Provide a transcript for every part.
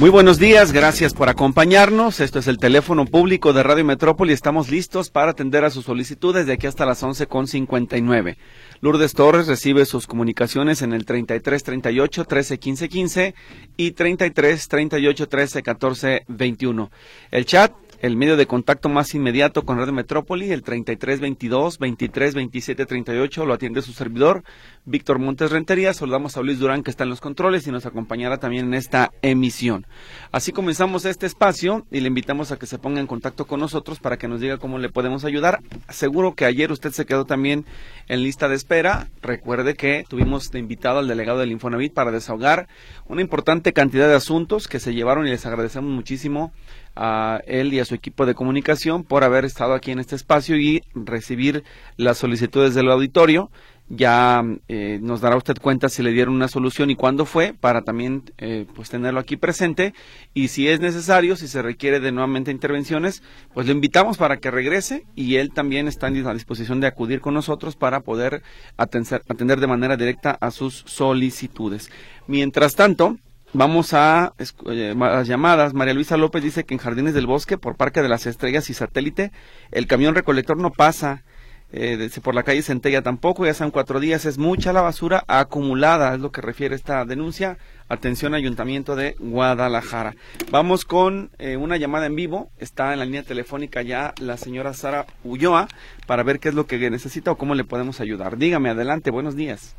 Muy buenos días, gracias por acompañarnos. Esto es el teléfono público de Radio Metrópoli. Estamos listos para atender a sus solicitudes de aquí hasta las 11.59. Lourdes Torres recibe sus comunicaciones en el 33 38 13 15 15 y 33 38 13 14 21. El chat el medio de contacto más inmediato con Radio Metrópoli, el 3322 23 27 38, lo atiende su servidor, Víctor Montes Rentería. Saludamos a Luis Durán que está en los controles y nos acompañará también en esta emisión. Así comenzamos este espacio y le invitamos a que se ponga en contacto con nosotros para que nos diga cómo le podemos ayudar. Seguro que ayer usted se quedó también en lista de espera. Recuerde que tuvimos de invitado al delegado del Infonavit para desahogar una importante cantidad de asuntos que se llevaron y les agradecemos muchísimo a él y a su equipo de comunicación por haber estado aquí en este espacio y recibir las solicitudes del auditorio. Ya eh, nos dará usted cuenta si le dieron una solución y cuándo fue para también eh, pues tenerlo aquí presente y si es necesario, si se requiere de nuevamente intervenciones, pues le invitamos para que regrese y él también está a disposición de acudir con nosotros para poder atender de manera directa a sus solicitudes. Mientras tanto, Vamos a, las llamadas. María Luisa López dice que en Jardines del Bosque, por Parque de las Estrellas y Satélite, el camión recolector no pasa. Eh, por la calle Centella tampoco, ya son cuatro días, es mucha la basura acumulada, es lo que refiere esta denuncia. Atención, Ayuntamiento de Guadalajara. Vamos con eh, una llamada en vivo, está en la línea telefónica ya la señora Sara Ulloa para ver qué es lo que necesita o cómo le podemos ayudar. Dígame, adelante, buenos días.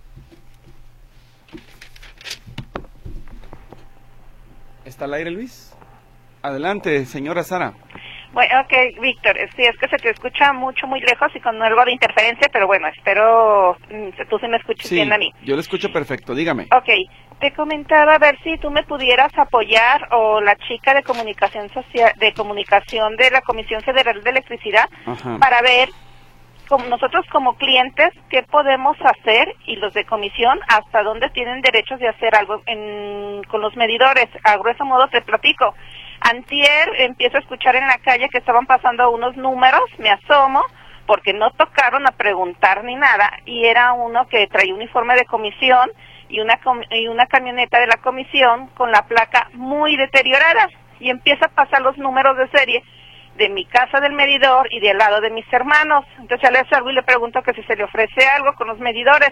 ¿Está al aire, Luis? Adelante, señora Sara. Bueno, ok, Víctor, sí, es que se te escucha mucho, muy lejos y con algo de interferencia, pero bueno, espero mm, tú sí me escuches bien a mí. yo lo escucho perfecto, dígame. Ok, te comentaba a ver si tú me pudieras apoyar o la chica de comunicación social, de comunicación de la Comisión Federal de Electricidad para ver como nosotros como clientes, ¿qué podemos hacer? Y los de comisión, ¿hasta dónde tienen derechos de hacer algo con los medidores? A grueso modo te platico. Antier empiezo a escuchar en la calle que estaban pasando unos números, me asomo, porque no tocaron a preguntar ni nada, y era uno que traía uniforme de comisión y una, camioneta de la comisión con la placa muy deteriorada, y empieza a pasar los números de serie de mi casa del medidor y del lado de mis hermanos. Entonces le hace algo y le pregunto que si se le ofrece algo con los medidores.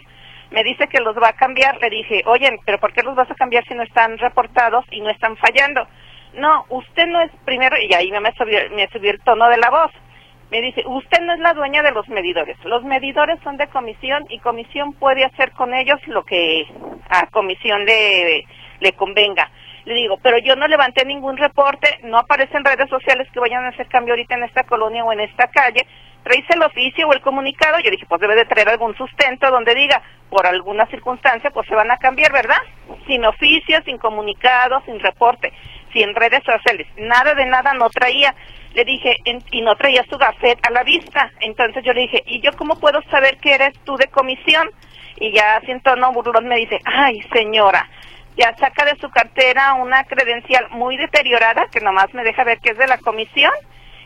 Me dice que los va a cambiar. Le dije, oye, pero ¿por qué los vas a cambiar si no están reportados y no están fallando? No, usted no es primero, y ahí me subió, me subió el tono de la voz. Me dice, usted no es la dueña de los medidores. Los medidores son de comisión y comisión puede hacer con ellos lo que a comisión le, le convenga. Le digo, pero yo no levanté ningún reporte, no aparece en redes sociales que vayan a hacer cambio ahorita en esta colonia o en esta calle. Traes el oficio o el comunicado. Yo dije, pues debe de traer algún sustento donde diga, por alguna circunstancia, pues se van a cambiar, ¿verdad? Sin oficio, sin comunicado, sin reporte, sin redes sociales. Nada de nada no traía. Le dije, y no traía su gafet a la vista. Entonces yo le dije, ¿y yo cómo puedo saber que eres tú de comisión? Y ya siento no burlón me dice, ay señora, ya saca de su cartera una credencial muy deteriorada que nomás me deja ver que es de la comisión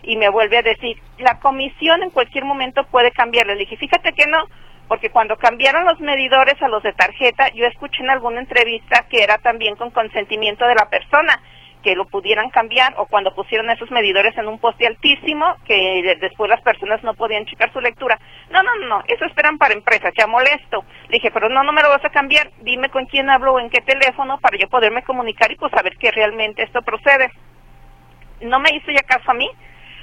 y me vuelve a decir, la comisión en cualquier momento puede cambiarle. Le dije, fíjate que no, porque cuando cambiaron los medidores a los de tarjeta, yo escuché en alguna entrevista que era también con consentimiento de la persona que lo pudieran cambiar o cuando pusieron esos medidores en un poste altísimo que después las personas no podían checar su lectura. No, no, no, eso esperan para empresas, ya molesto. Le dije, pero no, no me lo vas a cambiar, dime con quién hablo o en qué teléfono para yo poderme comunicar y pues saber que realmente esto procede. No me hizo ya caso a mí,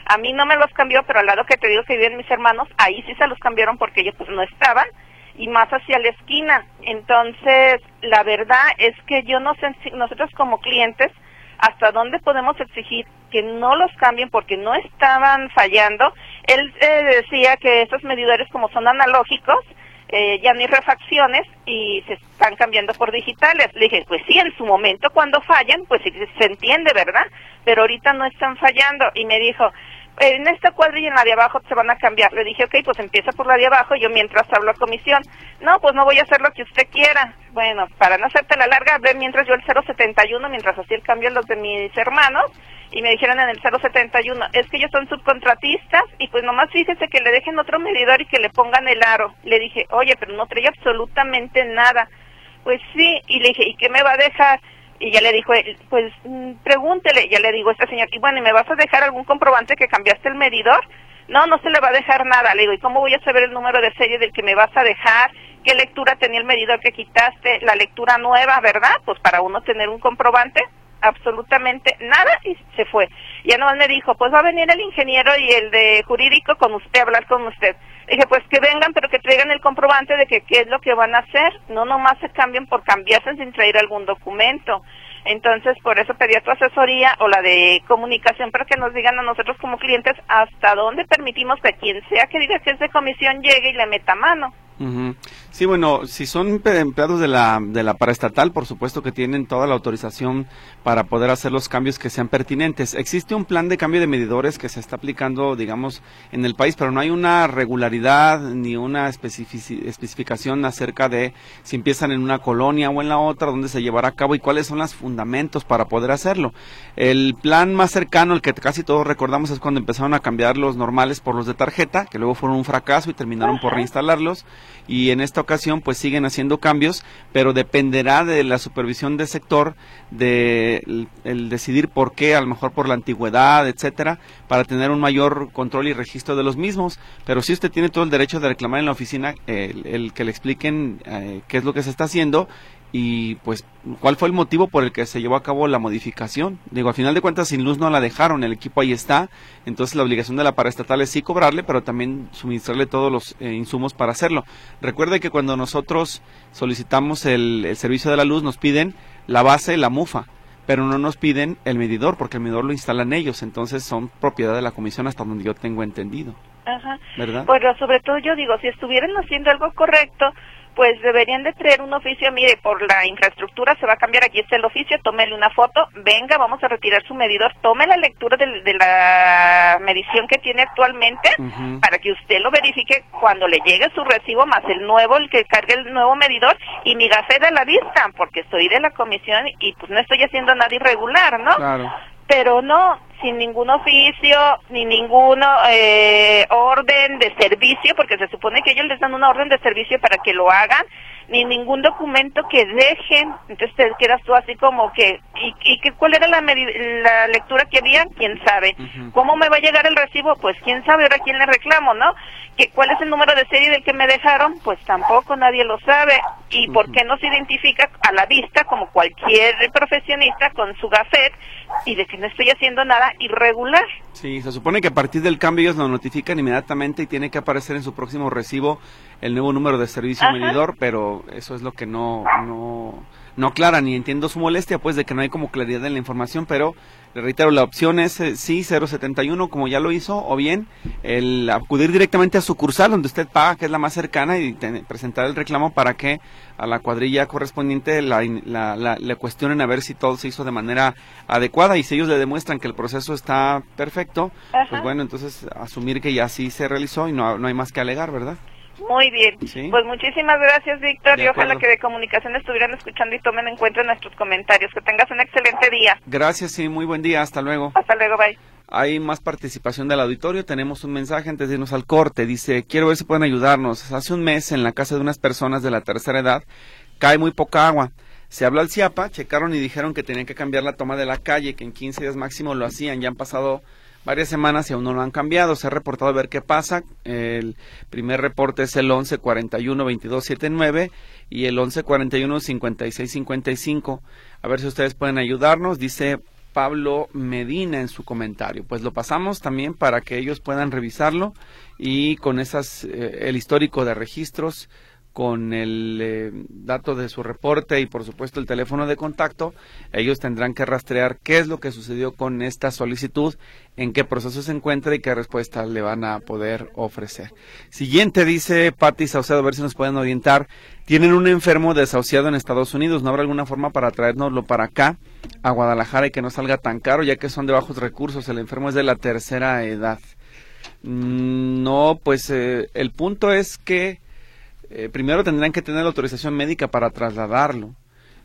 a mí no me los cambió, pero al lado que te digo que viven mis hermanos, ahí sí se los cambiaron porque ellos pues no estaban y más hacia la esquina. Entonces, la verdad es que yo no sé, nosotros como clientes, hasta dónde podemos exigir que no los cambien porque no estaban fallando. Él eh, decía que estos medidores como son analógicos, eh, ya no hay refacciones y se están cambiando por digitales. Le dije, pues sí, en su momento cuando fallan, pues se entiende, ¿verdad? Pero ahorita no están fallando. Y me dijo, en esta cuadrilla en la de abajo se van a cambiar. Le dije, ok, pues empieza por la de abajo, yo mientras hablo a comisión. No, pues no voy a hacer lo que usted quiera. Bueno, para no hacerte la larga, ver mientras yo el 071, mientras hacía el cambio los de mis hermanos, y me dijeron en el 071, es que ellos son subcontratistas y pues nomás fíjese que le dejen otro medidor y que le pongan el aro. Le dije, oye, pero no trae absolutamente nada. Pues sí, y le dije, ¿y qué me va a dejar? Y ya le dijo, pues mm, pregúntele, ya le digo a este señor, y bueno, ¿y me vas a dejar algún comprobante que cambiaste el medidor? No, no se le va a dejar nada. Le digo, ¿y cómo voy a saber el número de serie del que me vas a dejar? ¿Qué lectura tenía el medidor que quitaste? La lectura nueva, ¿verdad? Pues para uno tener un comprobante absolutamente nada y se fue. Ya nomás me dijo, pues va a venir el ingeniero y el de jurídico con usted, a hablar con usted. Dije, pues que vengan, pero que traigan el comprobante de que qué es lo que van a hacer. No nomás se cambien por cambiarse sin traer algún documento. Entonces, por eso pedí a tu asesoría o la de comunicación para que nos digan a nosotros como clientes hasta dónde permitimos que quien sea que diga que es de comisión llegue y le meta mano. Sí, bueno, si son empleados de la, de la paraestatal, por supuesto que tienen toda la autorización para poder hacer los cambios que sean pertinentes. Existe un plan de cambio de medidores que se está aplicando, digamos, en el país, pero no hay una regularidad ni una especificación acerca de si empiezan en una colonia o en la otra, dónde se llevará a cabo y cuáles son los fundamentos para poder hacerlo. El plan más cercano, el que casi todos recordamos, es cuando empezaron a cambiar los normales por los de tarjeta, que luego fueron un fracaso y terminaron por reinstalarlos y en esta ocasión pues siguen haciendo cambios, pero dependerá de la supervisión del sector de el, decidir por qué, a lo mejor por la antigüedad, etcétera, para tener un mayor control y registro de los mismos, pero si usted tiene todo el derecho de reclamar en la oficina el, que le expliquen eh, qué es lo que se está haciendo y pues cuál fue el motivo por el que se llevó a cabo la modificación. Digo, al final de cuentas sin luz no la dejaron, el equipo ahí está, entonces la obligación de la paraestatal es sí cobrarle, pero también suministrarle todos los eh, insumos para hacerlo. Recuerde que cuando nosotros solicitamos el, el, servicio de la luz nos piden la base, la mufa, pero no nos piden el medidor, porque el medidor lo instalan ellos, entonces son propiedad de la comisión hasta donde yo tengo entendido. Ajá. ¿Verdad? Pero sobre todo yo digo, si estuvieran haciendo algo correcto, pues deberían de traer un oficio, mire, por la infraestructura se va a cambiar, aquí está el oficio, tómele una foto, venga, vamos a retirar su medidor, tome la lectura de, la medición que tiene actualmente para que usted lo verifique cuando le llegue su recibo más el nuevo, el que cargue el nuevo medidor y mi gafé de la vista, porque estoy de la comisión y pues no estoy haciendo nada irregular, ¿no? Claro. Pero no, sin ningún oficio ni ningún eh, orden de servicio, porque se supone que ellos les dan una orden de servicio para que lo hagan, ni ningún documento que dejen. Entonces te quedas tú así como que, ¿y, y cuál era la, la lectura que había? ¿Quién sabe? ¿Cómo me va a llegar el recibo? Pues quién sabe, ahora quién le reclamo, ¿no? ¿Que, ¿Cuál es el número de serie del que me dejaron? Pues tampoco nadie lo sabe. ¿Y por qué no se identifica a la vista como cualquier profesionista con su gafet y de que no estoy haciendo nada irregular? Sí, se supone que a partir del cambio ellos lo notifican inmediatamente y tiene que aparecer en su próximo recibo el nuevo número de servicio medidor, pero eso es lo que no, no, no aclara ni entiendo su molestia, pues de que no hay como claridad en la información, pero le reitero, la opción es eh, sí 071 como ya lo hizo, o bien el acudir directamente a sucursal donde usted paga, que es la más cercana, y presentar el reclamo para que a la cuadrilla correspondiente la, la, le cuestionen a ver si todo se hizo de manera adecuada y si ellos le demuestran que el proceso está perfecto, pues bueno, entonces asumir que ya sí se realizó y no, no hay más que alegar, ¿verdad? Muy bien. Pues muchísimas gracias, Víctor, y ojalá que de comunicación estuvieran escuchando y tomen en cuenta nuestros comentarios. Que tengas un excelente día. Gracias y muy buen día. Hasta luego. Hasta luego, bye. Hay más participación del auditorio. Tenemos un mensaje antes de irnos al corte. Dice, quiero ver si pueden ayudarnos. Hace un mes en la casa de unas personas de la tercera edad cae muy poca agua. Se habló al CIAPA, checaron y dijeron que tenían que cambiar la toma de la calle, que en 15 días máximo lo hacían. Ya han pasado varias semanas y aún no lo han cambiado. Se ha reportado a ver qué pasa. El primer reporte es el 11 41 22 79 y el 11 41 56 55. A ver si ustedes pueden ayudarnos. Dice Pablo Medina en su comentario. Pues lo pasamos también para que ellos puedan revisarlo y con esas eh, el histórico de registros con el eh, dato de su reporte y por supuesto el teléfono de contacto, ellos tendrán que rastrear qué es lo que sucedió con esta solicitud, en qué proceso se encuentra y qué respuesta le van a poder ofrecer. Siguiente dice Patti Saucedo, a ver si nos pueden orientar. Tienen un enfermo desahuciado en Estados Unidos, ¿no habrá alguna forma para traernoslo para acá, a Guadalajara y que no salga tan caro, ya que son de bajos recursos? El enfermo es de la tercera edad. Mm, no, pues eh, el punto es que eh, primero tendrán que tener autorización médica para trasladarlo,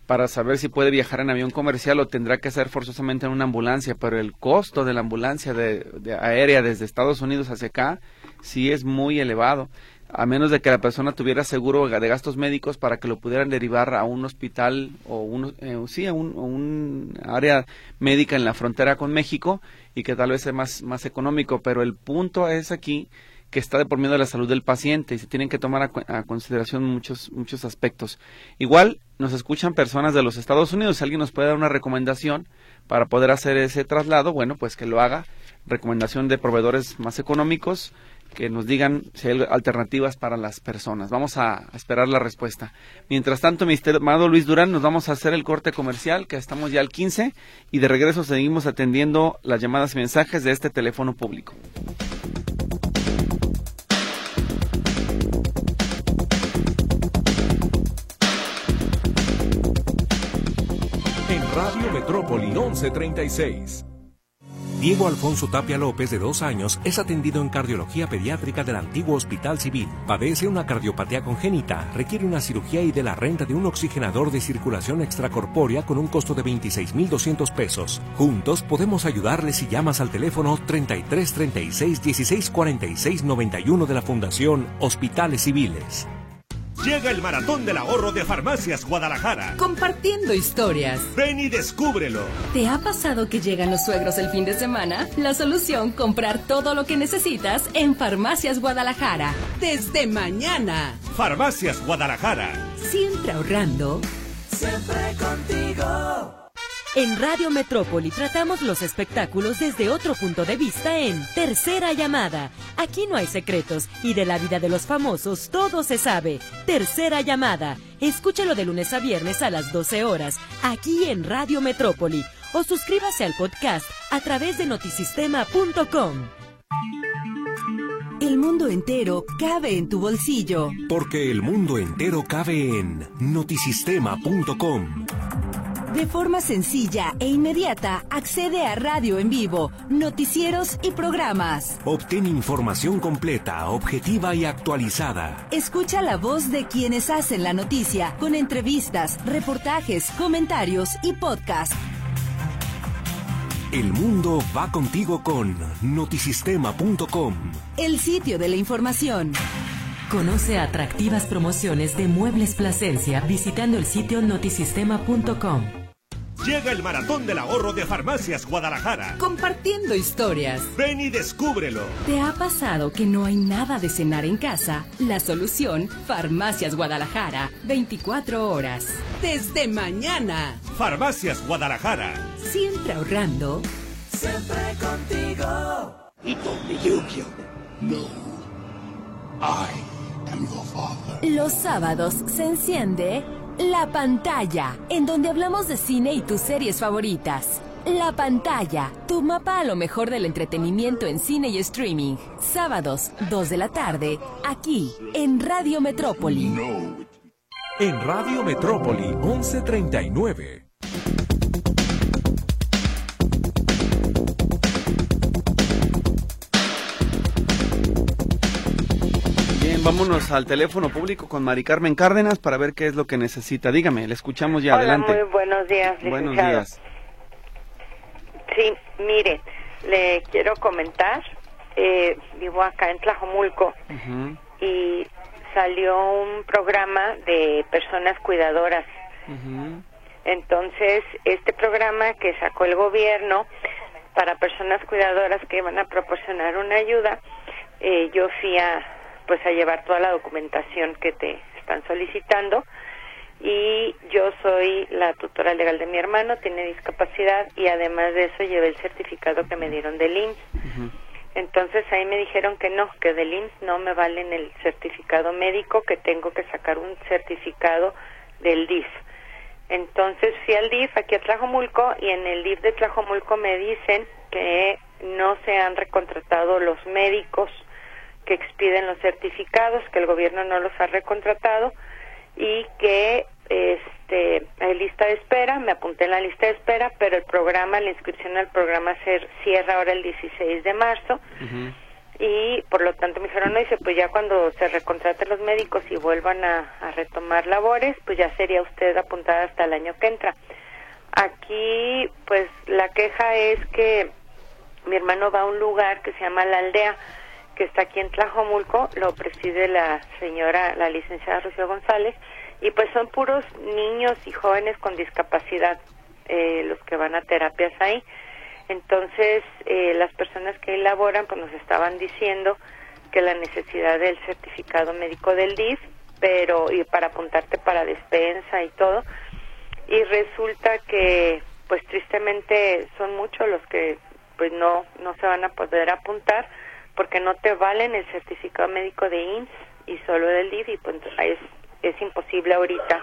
para saber si puede viajar en avión comercial o tendrá que ser forzosamente en una ambulancia, pero el costo de la ambulancia de, aérea desde Estados Unidos hacia acá sí es muy elevado, a menos de que la persona tuviera seguro de gastos médicos para que lo pudieran derivar a un hospital o un, eh, sí, a un, área médica en la frontera con México y que tal vez sea más económico, pero el punto es aquí que está de por medio de la salud del paciente y se tienen que tomar a, consideración muchos, muchos aspectos. Igual nos escuchan personas de los Estados Unidos, si alguien nos puede dar una recomendación para poder hacer ese traslado, bueno, pues que lo haga. Recomendación de proveedores más económicos, que nos digan si hay alternativas para las personas. Vamos a esperar la respuesta. Mientras tanto, mi estimado Luis Durán, nos vamos a hacer el corte comercial, que estamos ya al 15, y de regreso seguimos atendiendo las llamadas y mensajes de este teléfono público. Metrópoli 1136. Diego Alfonso Tapia López, de dos años, es atendido en cardiología pediátrica del antiguo Hospital Civil. Padece una cardiopatía congénita, requiere una cirugía y de la renta de un oxigenador de circulación extracorpórea con un costo de 26.200 pesos. Juntos podemos ayudarle si llamas al teléfono 33 36 16 46 91 de la Fundación Hospitales Civiles. Llega el maratón del ahorro de Farmacias Guadalajara. Compartiendo historias. Ven y descúbrelo. ¿Te ha pasado que llegan los suegros el fin de semana? La solución, comprar todo lo que necesitas en Farmacias Guadalajara. Desde mañana. Farmacias Guadalajara. Siempre ahorrando. Siempre contigo. En Radio Metrópoli tratamos los espectáculos desde otro punto de vista en Tercera Llamada. Aquí no hay secretos y de la vida de los famosos todo se sabe. Tercera Llamada. Escúchalo de lunes a viernes a las 12 horas, aquí en Radio Metrópoli. O suscríbase al podcast a través de notisistema.com. El mundo entero cabe en tu bolsillo. Porque el mundo entero cabe en notisistema.com. De forma sencilla e inmediata, accede a radio en vivo, noticieros y programas. Obtén información completa, objetiva y actualizada. Escucha la voz de quienes hacen la noticia, con entrevistas, reportajes, comentarios y podcast. El mundo va contigo con notisistema.com. El sitio de la información. Conoce atractivas promociones de Muebles Plasencia visitando el sitio notisistema.com. Llega el maratón del ahorro de Farmacias Guadalajara. Compartiendo historias. Ven y descúbrelo. ¿Te ha pasado que no hay nada de cenar en casa? La solución, Farmacias Guadalajara. 24 horas. Desde mañana. Farmacias Guadalajara. Siempre ahorrando. Siempre contigo. No. I am father. Los sábados se enciende la pantalla, en donde hablamos de cine y tus series favoritas. La pantalla, tu mapa a lo mejor del entretenimiento en cine y streaming. Sábados, 2 de la tarde, aquí, en Radio Metrópoli. En Radio Metrópoli, 1139. Vámonos al teléfono público con Mari Carmen Cárdenas para ver qué es lo que necesita. Dígame, le escuchamos ya, Hola, adelante. Muy buenos días, Buenos días. Sí, mire, le quiero comentar, eh, vivo acá en Tlajomulco y salió un programa de personas cuidadoras. Entonces, este programa que sacó el gobierno para personas cuidadoras que van a proporcionar una ayuda, eh, yo fui a pues a llevar toda la documentación que te están solicitando y yo soy la tutora legal de mi hermano, tiene discapacidad y además de eso llevé el certificado que me dieron del IMSS. Entonces ahí me dijeron que no, que del IMSS no me valen el certificado médico, que tengo que sacar un certificado del DIF. Entonces fui al DIF aquí a Tlajomulco y en el DIF de Tlajomulco me dicen que no se han recontratado los médicos que expiden los certificados, que el gobierno no los ha recontratado y que este hay lista de espera, me apunté en la lista de espera, pero el programa, la inscripción al programa se cierra ahora el 16 de marzo. Y por lo tanto me dijeron, no, dice, pues ya cuando se recontraten los médicos y vuelvan a, a retomar labores, pues ya sería usted apuntada hasta el año que entra. Aquí, pues la queja es que mi hermano va a un lugar que se llama La Aldea, que está aquí en Tlajomulco, lo preside la señora, la licenciada Rocío González, y pues son puros niños y jóvenes con discapacidad eh, los que van a terapias ahí. Entonces, eh, las personas que elaboran pues nos estaban diciendo que la necesidad del certificado médico del DIF, pero y para apuntarte para despensa y todo, y resulta que pues tristemente son muchos los que pues no no se van a poder apuntar porque no te valen el certificado médico de IMSS y solo del DIF y pues es, es imposible ahorita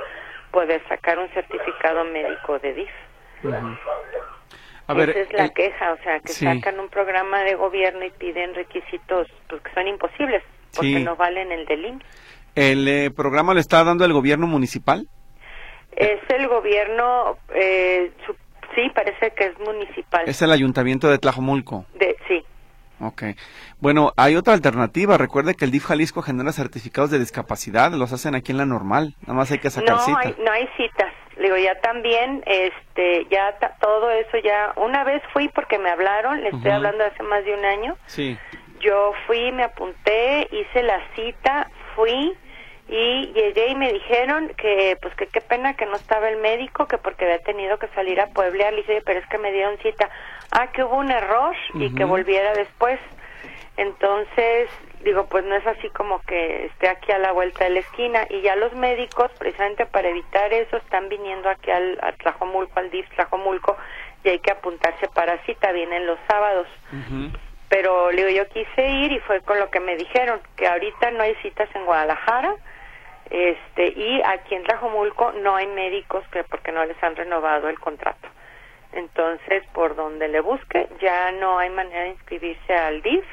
poder sacar un certificado médico de DIF. Esa es la queja, o sea, que sacan un programa de gobierno y piden requisitos pues, que son imposibles porque no valen el del IMSS. ¿El eh, programa lo está dando el gobierno municipal? Es el gobierno, eh, sí, parece que es municipal. Es el ayuntamiento de Tlajomulco. De. Ok. Bueno, hay otra alternativa. Recuerde que el DIF Jalisco genera certificados de discapacidad. Los hacen aquí en la normal. Nada más hay que sacar no, cita. Hay, no hay citas. Digo, ya también, este, ya todo eso ya. Una vez fui porque me hablaron. Le estoy hablando hace más de un año. Sí. Yo fui, me apunté, hice la cita, fui y llegué y me dijeron que pues que qué pena que no estaba el médico que porque había tenido que salir a Puebla. Le dije pero es que me dieron cita ah que hubo un error y que volviera después. Entonces digo pues no es así como que esté aquí a la vuelta de la esquina. Y ya los médicos precisamente para evitar eso están viniendo aquí al a Tlajomulco al DIF Tlajomulco y hay que apuntarse para cita. Vienen los sábados. Pero digo yo quise ir y fue con lo que me dijeron que ahorita no hay citas en Guadalajara este y aquí en Tlajomulco no hay médicos que porque no les han renovado el contrato. Entonces por donde le busque ya no hay manera de inscribirse al DIF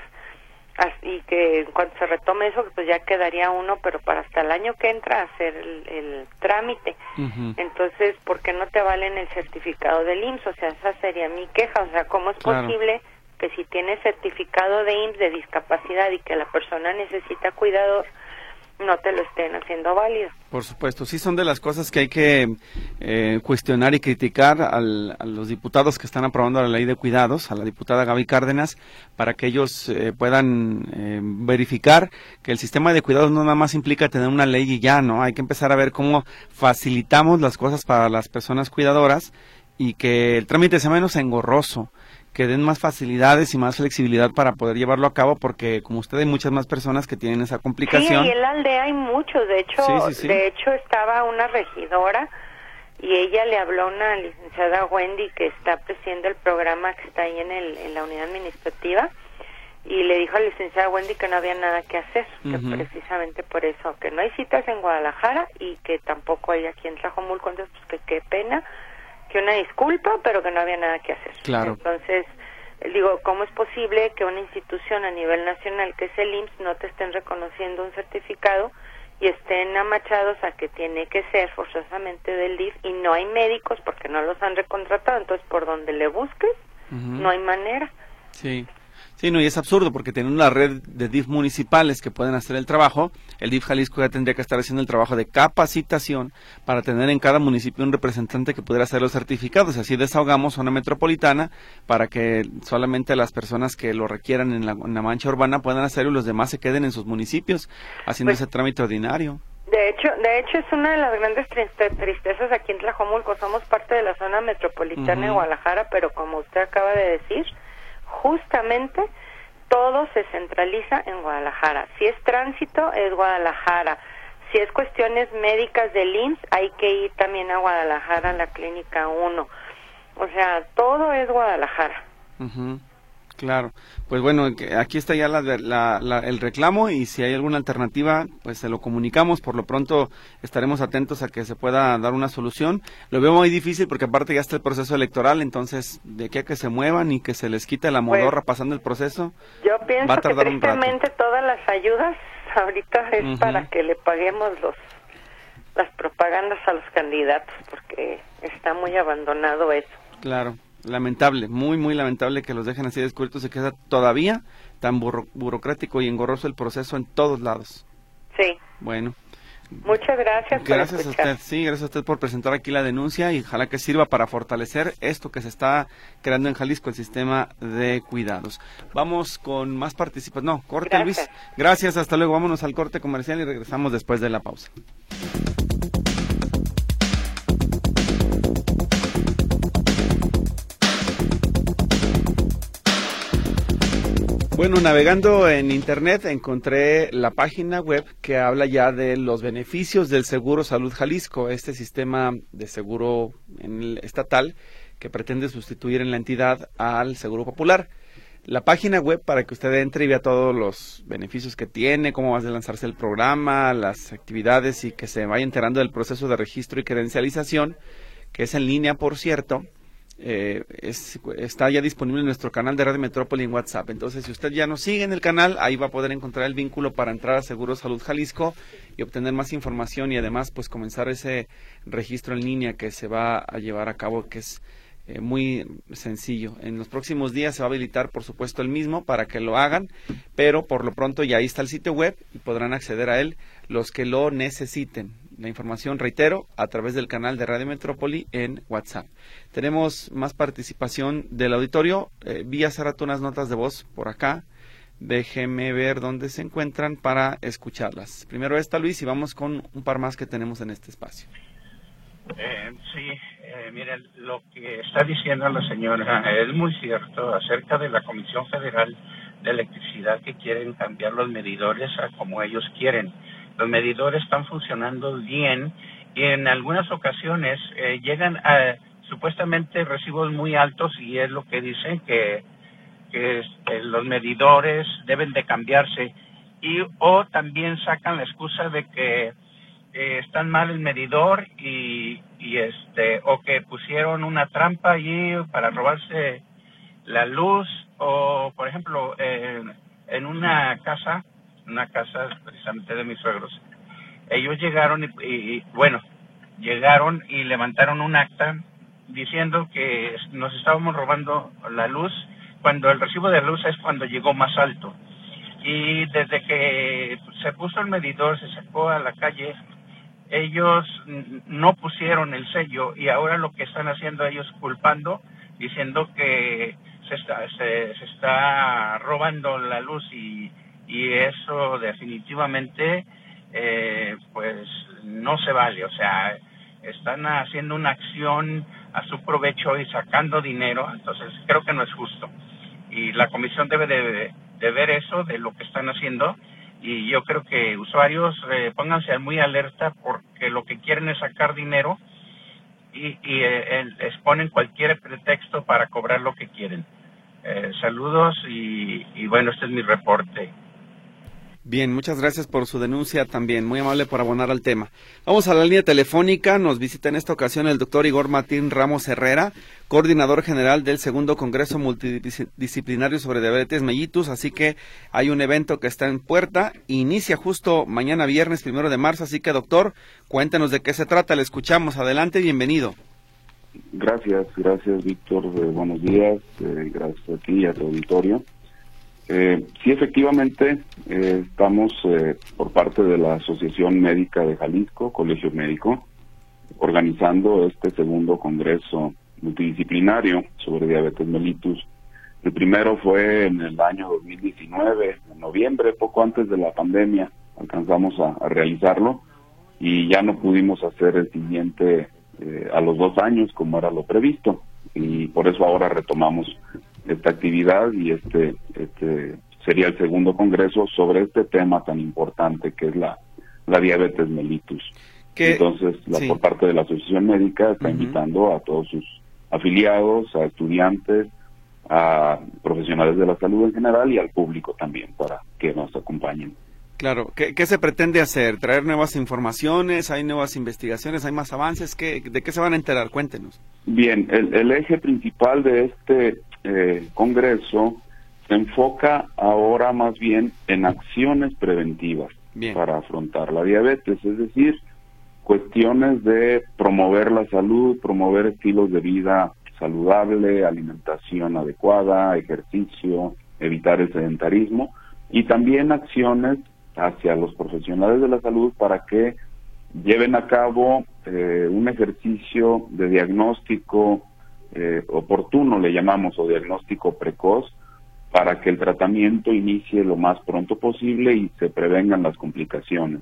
y que en cuanto se retome eso pues ya quedaría uno pero para hasta el año que entra hacer el, trámite. Entonces ¿por qué no te valen el certificado del IMSS? o sea esa sería mi queja. O sea ¿cómo es posible que si tienes certificado de IMSS de discapacidad y que la persona necesita cuidador no te lo estén haciendo válido. Por supuesto, sí son de las cosas que hay que eh, cuestionar y criticar a los diputados que están aprobando la ley de cuidados, a la diputada Gaby Cárdenas, para que ellos eh, puedan eh, verificar que el sistema de cuidados no nada más implica tener una ley y ya, ¿no? Hay que empezar a ver cómo facilitamos las cosas para las personas cuidadoras y que el trámite sea menos engorroso que den más facilidades y más flexibilidad para poder llevarlo a cabo porque como usted hay muchas más personas que tienen esa complicación. Sí, en la aldea hay muchos, de hecho, de hecho estaba una regidora y ella le habló a una licenciada Wendy que está presidiendo el programa que está ahí en, el, en la unidad administrativa y le dijo a la licenciada Wendy que no había nada que hacer, que precisamente por eso, que no hay citas en Guadalajara y que tampoco hay aquí en Tlajomulco, entonces pues que qué pena, que una disculpa, pero que no había nada que hacer. Claro. Entonces, digo, ¿cómo es posible que una institución a nivel nacional, que es el IMSS, no te estén reconociendo un certificado y estén amachados a que tiene que ser forzosamente del DIF y no hay médicos porque no los han recontratado? Entonces, por donde le busques, no hay manera. Sí. Sí, no, y es absurdo porque tienen una red de DIF municipales que pueden hacer el trabajo. El DIF Jalisco ya tendría que estar haciendo el trabajo de capacitación para tener en cada municipio un representante que pudiera hacer los certificados. Así desahogamos zona metropolitana para que solamente las personas que lo requieran en la, mancha urbana puedan hacerlo y los demás se queden en sus municipios haciendo pues ese trámite ordinario. De hecho, de hecho es una de las grandes tristezas aquí en Tlajomulco. Somos parte de la zona metropolitana de Guadalajara, pero como usted acaba de decir, justamente todo se centraliza en Guadalajara. Si es tránsito, es Guadalajara. Si es cuestiones médicas del IMSS, hay que ir también a Guadalajara, a la clínica 1. O sea, todo es Guadalajara. Claro, pues bueno, aquí está ya el reclamo y si hay alguna alternativa, pues se lo comunicamos. Por lo pronto estaremos atentos a que se pueda dar una solución. Lo veo muy difícil porque aparte ya está el proceso electoral, entonces de aquí a que se muevan y que se les quite la pues, modorra pasando el proceso, yo pienso va a tardar que tristemente todas las ayudas ahorita es para que le paguemos los las propagandas a los candidatos porque está muy abandonado eso. Claro lamentable, muy, muy lamentable que los dejen así descubiertos y que sea todavía tan burocrático y engorroso el proceso en todos lados. Sí. Bueno. Muchas gracias. Gracias a usted, sí, gracias a usted por presentar aquí la denuncia y ojalá que sirva para fortalecer esto que se está creando en Jalisco, el sistema de cuidados. Vamos con más participantes. No, corte Luis. Gracias, hasta luego. Vámonos al corte comercial y regresamos después de la pausa. Bueno, navegando en Internet encontré la página web que habla ya de los beneficios del Seguro Salud Jalisco, este sistema de seguro estatal que pretende sustituir en la entidad al Seguro Popular. La página web para que usted entre y vea todos los beneficios que tiene, cómo va a lanzarse el programa, las actividades y que se vaya enterando del proceso de registro y credencialización, que es en línea, por cierto, eh, está ya disponible en nuestro canal de Radio Metrópoli en WhatsApp. Entonces, si usted ya nos sigue en el canal, ahí va a poder encontrar el vínculo para entrar a Seguro Salud Jalisco y obtener más información y además, pues, comenzar ese registro en línea que se va a llevar a cabo, que es eh, muy sencillo. En los próximos días se va a habilitar, por supuesto, el mismo para que lo hagan, pero por lo pronto ya ahí está el sitio web y podrán acceder a él los que lo necesiten la información, reitero, a través del canal de Radio Metrópoli en WhatsApp. Tenemos más participación del auditorio. Eh, vi hace unas notas de voz por acá. Déjeme ver dónde se encuentran para escucharlas. Primero esta, Luis, y vamos con un par más que tenemos en este espacio. Eh, sí, eh, miren, lo que está diciendo la señora es muy cierto acerca de la Comisión Federal de Electricidad que quieren cambiar los medidores a como ellos quieren los medidores están funcionando bien y en algunas ocasiones eh, llegan a supuestamente recibos muy altos y es lo que dicen que, que este, los medidores deben de cambiarse. Y o también sacan la excusa de que eh, están mal el medidor y, y este o que pusieron una trampa allí para robarse la luz. O por ejemplo en una casa una casa precisamente de mis suegros. Ellos llegaron y, bueno, llegaron y levantaron un acta diciendo que nos estábamos robando la luz cuando el recibo de luz es cuando llegó más alto. Y desde que se puso el medidor, se sacó a la calle, ellos no pusieron el sello y ahora lo que están haciendo ellos culpando, diciendo que se está, se está robando la luz y y eso definitivamente eh, pues no se vale, o sea, están haciendo una acción a su provecho y sacando dinero, entonces creo que no es justo. Y la comisión debe de, ver eso, de lo que están haciendo, y yo creo que usuarios eh, pónganse muy alerta porque lo que quieren es sacar dinero y, y eh, exponen cualquier pretexto para cobrar lo que quieren. saludos y, y bueno, este es mi reporte. Bien, muchas gracias por su denuncia también, muy amable por abonar al tema. Vamos a la línea telefónica, nos visita en esta ocasión el doctor Igor Martín Ramos Herrera, coordinador general del segundo Congreso Multidisciplinario sobre Diabetes Mellitus, así que hay un evento que está en puerta, inicia justo mañana viernes primero de marzo, así que doctor, cuéntenos de qué se trata, le escuchamos, adelante, bienvenido. Gracias, gracias Víctor, eh, buenos días, eh, gracias a ti y a tu auditorio. Eh, sí, efectivamente, eh, estamos eh, por parte de la Asociación Médica de Jalisco, Colegio Médico, organizando este segundo congreso multidisciplinario sobre diabetes mellitus. El primero fue en el año 2019, en noviembre, poco antes de la pandemia, alcanzamos a, realizarlo y ya no pudimos hacer el siguiente eh, a los dos años como era lo previsto y por eso ahora retomamos esta actividad y este, este sería el segundo congreso sobre este tema tan importante que es la, la diabetes mellitus. Entonces, la, por parte de la Asociación Médica está invitando a todos sus afiliados, a estudiantes, a profesionales de la salud en general y al público también para que nos acompañen. Claro, ¿Qué, se pretende hacer? ¿Traer nuevas informaciones? ¿Hay nuevas investigaciones? ¿Hay más avances? ¿Qué, ¿De qué se van a enterar? Cuéntenos. Bien, el, eje principal de este eh, Congreso se enfoca ahora más bien en acciones preventivas para afrontar la diabetes, es decir, cuestiones de promover la salud, promover estilos de vida saludable, alimentación adecuada, ejercicio, evitar el sedentarismo y también acciones hacia los profesionales de la salud para que lleven a cabo eh, un ejercicio de diagnóstico eh, oportuno, le llamamos, o diagnóstico precoz, para que el tratamiento inicie lo más pronto posible y se prevengan las complicaciones.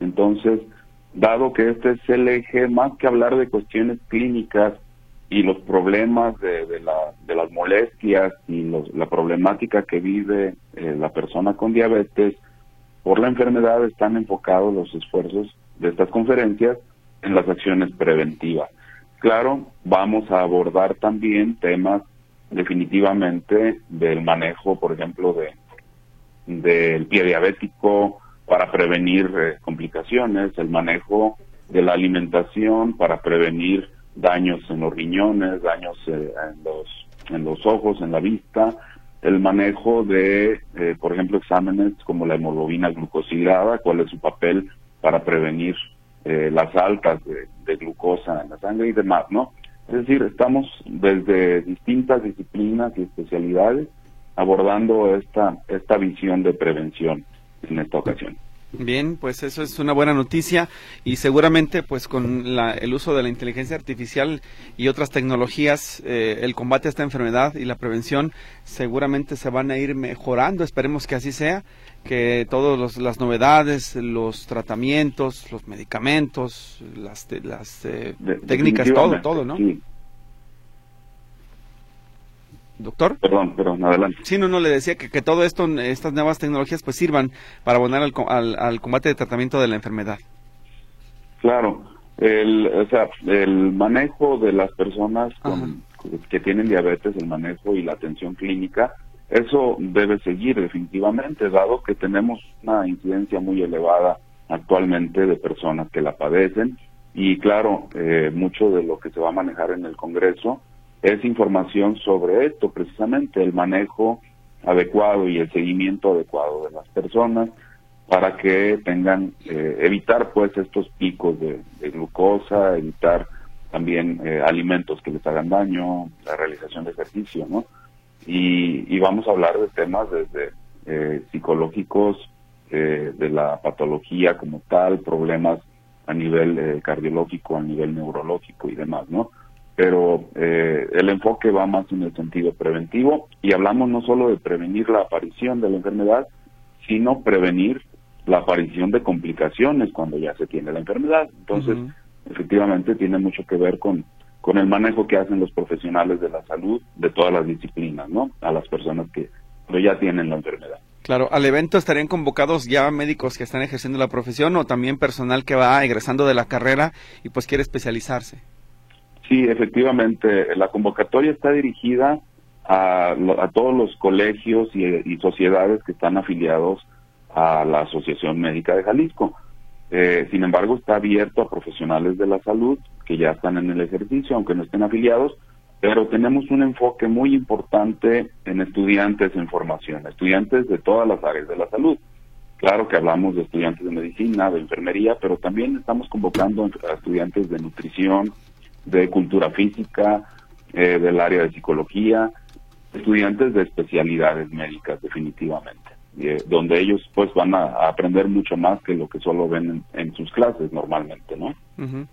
Entonces, dado que este es el eje, más que hablar de cuestiones clínicas y los problemas de, las molestias y la problemática que vive eh, la persona con diabetes, por la enfermedad están enfocados los esfuerzos de estas conferencias en las acciones preventivas. Claro, vamos a abordar también temas definitivamente del manejo, por ejemplo, de del pie diabético para prevenir eh, complicaciones, el manejo de la alimentación para prevenir daños en los riñones, daños eh, en los en los ojos, en la vista, el manejo de, eh, por ejemplo, exámenes como la hemoglobina glucosilada, cuál es su papel para prevenir eh, las altas de, glucosa en la sangre y demás, ¿no? Es decir, estamos desde distintas disciplinas y especialidades abordando esta, esta visión de prevención en esta ocasión. Bien, pues eso es una buena noticia y seguramente pues con el uso de la inteligencia artificial y otras tecnologías eh, el combate a esta enfermedad y la prevención seguramente se van a ir mejorando, esperemos que así sea, que todas las novedades, los tratamientos, los medicamentos, las, las eh, técnicas, todo, todo, ¿no? Doctor. Perdón, perdón, adelante. Sí, no, no, le decía que, que todo esto, estas nuevas tecnologías, pues sirvan para abonar al, al, combate de tratamiento de la enfermedad. Claro, el, o sea, el manejo de las personas que tienen diabetes, el manejo y la atención clínica, eso debe seguir definitivamente, dado que tenemos una incidencia muy elevada actualmente de personas que la padecen y claro, eh, mucho de lo que se va a manejar en el Congreso es información sobre esto, precisamente el manejo adecuado y el seguimiento adecuado de las personas para que tengan, eh, evitar pues estos picos de, glucosa, evitar también eh, alimentos que les hagan daño, la realización de ejercicio, ¿no? Y, vamos a hablar de temas desde eh, psicológicos, de la patología como tal, problemas a nivel cardiológico, a nivel neurológico y demás, ¿no? Pero eh, el enfoque va más en el sentido preventivo y hablamos no solo de prevenir la aparición de la enfermedad, sino prevenir la aparición de complicaciones cuando ya se tiene la enfermedad. Entonces, efectivamente, tiene mucho que ver con, con el manejo que hacen los profesionales de la salud de todas las disciplinas, ¿no? A las personas que ya tienen la enfermedad. Claro, al evento estarían convocados ya médicos que están ejerciendo la profesión o también personal que va egresando de la carrera y pues quiere especializarse. Sí, efectivamente, la convocatoria está dirigida a, todos los colegios y, sociedades que están afiliados a la Asociación Médica de Jalisco. Eh, sin embargo, está abierto a profesionales de la salud que ya están en el ejercicio, aunque no estén afiliados, pero tenemos un enfoque muy importante en estudiantes en formación, estudiantes de todas las áreas de la salud. Claro que hablamos de estudiantes de medicina, de enfermería, pero también estamos convocando a estudiantes de nutrición, de cultura física, eh, del área de psicología, estudiantes de especialidades médicas definitivamente, eh, donde ellos pues van a, aprender mucho más que lo que solo ven en, sus clases normalmente, ¿no?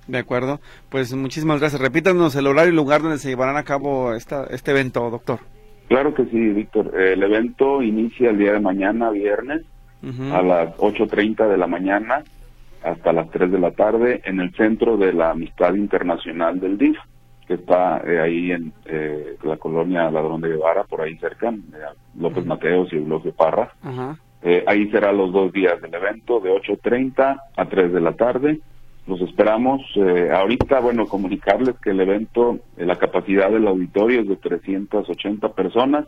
de acuerdo, pues muchísimas gracias. Repítanos el horario y lugar donde se llevarán a cabo esta, este evento, doctor. Claro que sí, Víctor. El evento inicia el día de mañana, viernes, a las 8.30 de la mañana hasta las 3 de la tarde en el centro de la Amistad Internacional del DIF, que está eh, ahí en eh, la colonia Ladrón de Guevara, por ahí cerca, eh, López Mateos y Eulogio Parra. ahí será los dos días del evento, de 8.30 a 3 de la tarde. los esperamos. Eh, ahorita, bueno, comunicarles que el evento, eh, la capacidad del auditorio es de 380 personas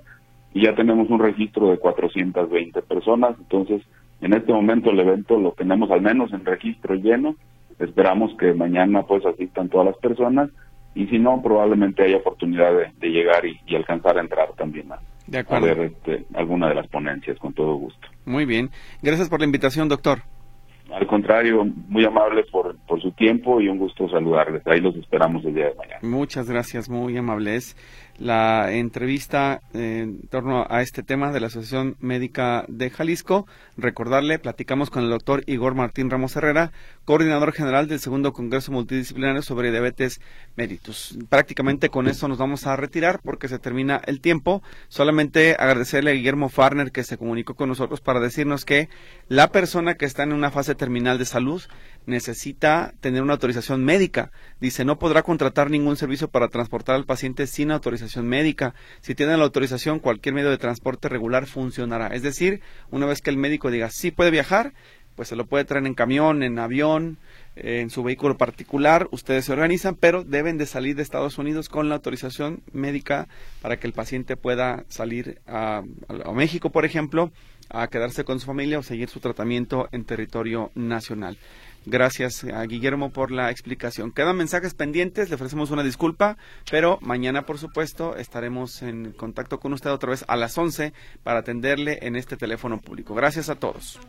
y ya tenemos un registro de 420 personas. Entonces, en este momento el evento lo tenemos al menos en registro lleno. Esperamos que mañana pues asistan todas las personas y si no, probablemente haya oportunidad de, llegar y, alcanzar a entrar también a, a ver este, alguna de las ponencias con todo gusto. Muy bien. Gracias por la invitación, doctor. Al contrario, muy amable por, por su tiempo y un gusto saludarles. Ahí los esperamos el día de mañana. Muchas gracias, muy amables la entrevista en torno a este tema de la Asociación Médica de Jalisco. Recordarle, platicamos con el doctor Igor Martín Ramos Herrera, coordinador general del segundo Congreso Multidisciplinario sobre Diabetes Méritos. Prácticamente con eso nos vamos a retirar porque se termina el tiempo. Solamente agradecerle a Guillermo Farner que se comunicó con nosotros para decirnos que la persona que está en una fase terminal de salud necesita tener una autorización médica. Dice, no podrá contratar ningún servicio para transportar al paciente sin autorización médica. Si tiene la autorización, cualquier medio de transporte regular funcionará. Es decir, una vez que el médico diga, sí puede viajar, pues se lo puede traer en camión, en avión, en su vehículo particular, ustedes se organizan, pero deben de salir de Estados Unidos con la autorización médica para que el paciente pueda salir a México, por ejemplo, a quedarse con su familia o seguir su tratamiento en territorio nacional. Gracias a Guillermo por la explicación. Quedan mensajes pendientes, le ofrecemos una disculpa, pero mañana, por supuesto, estaremos en contacto con usted otra vez a las 11 para atenderle en este teléfono público. Gracias a todos.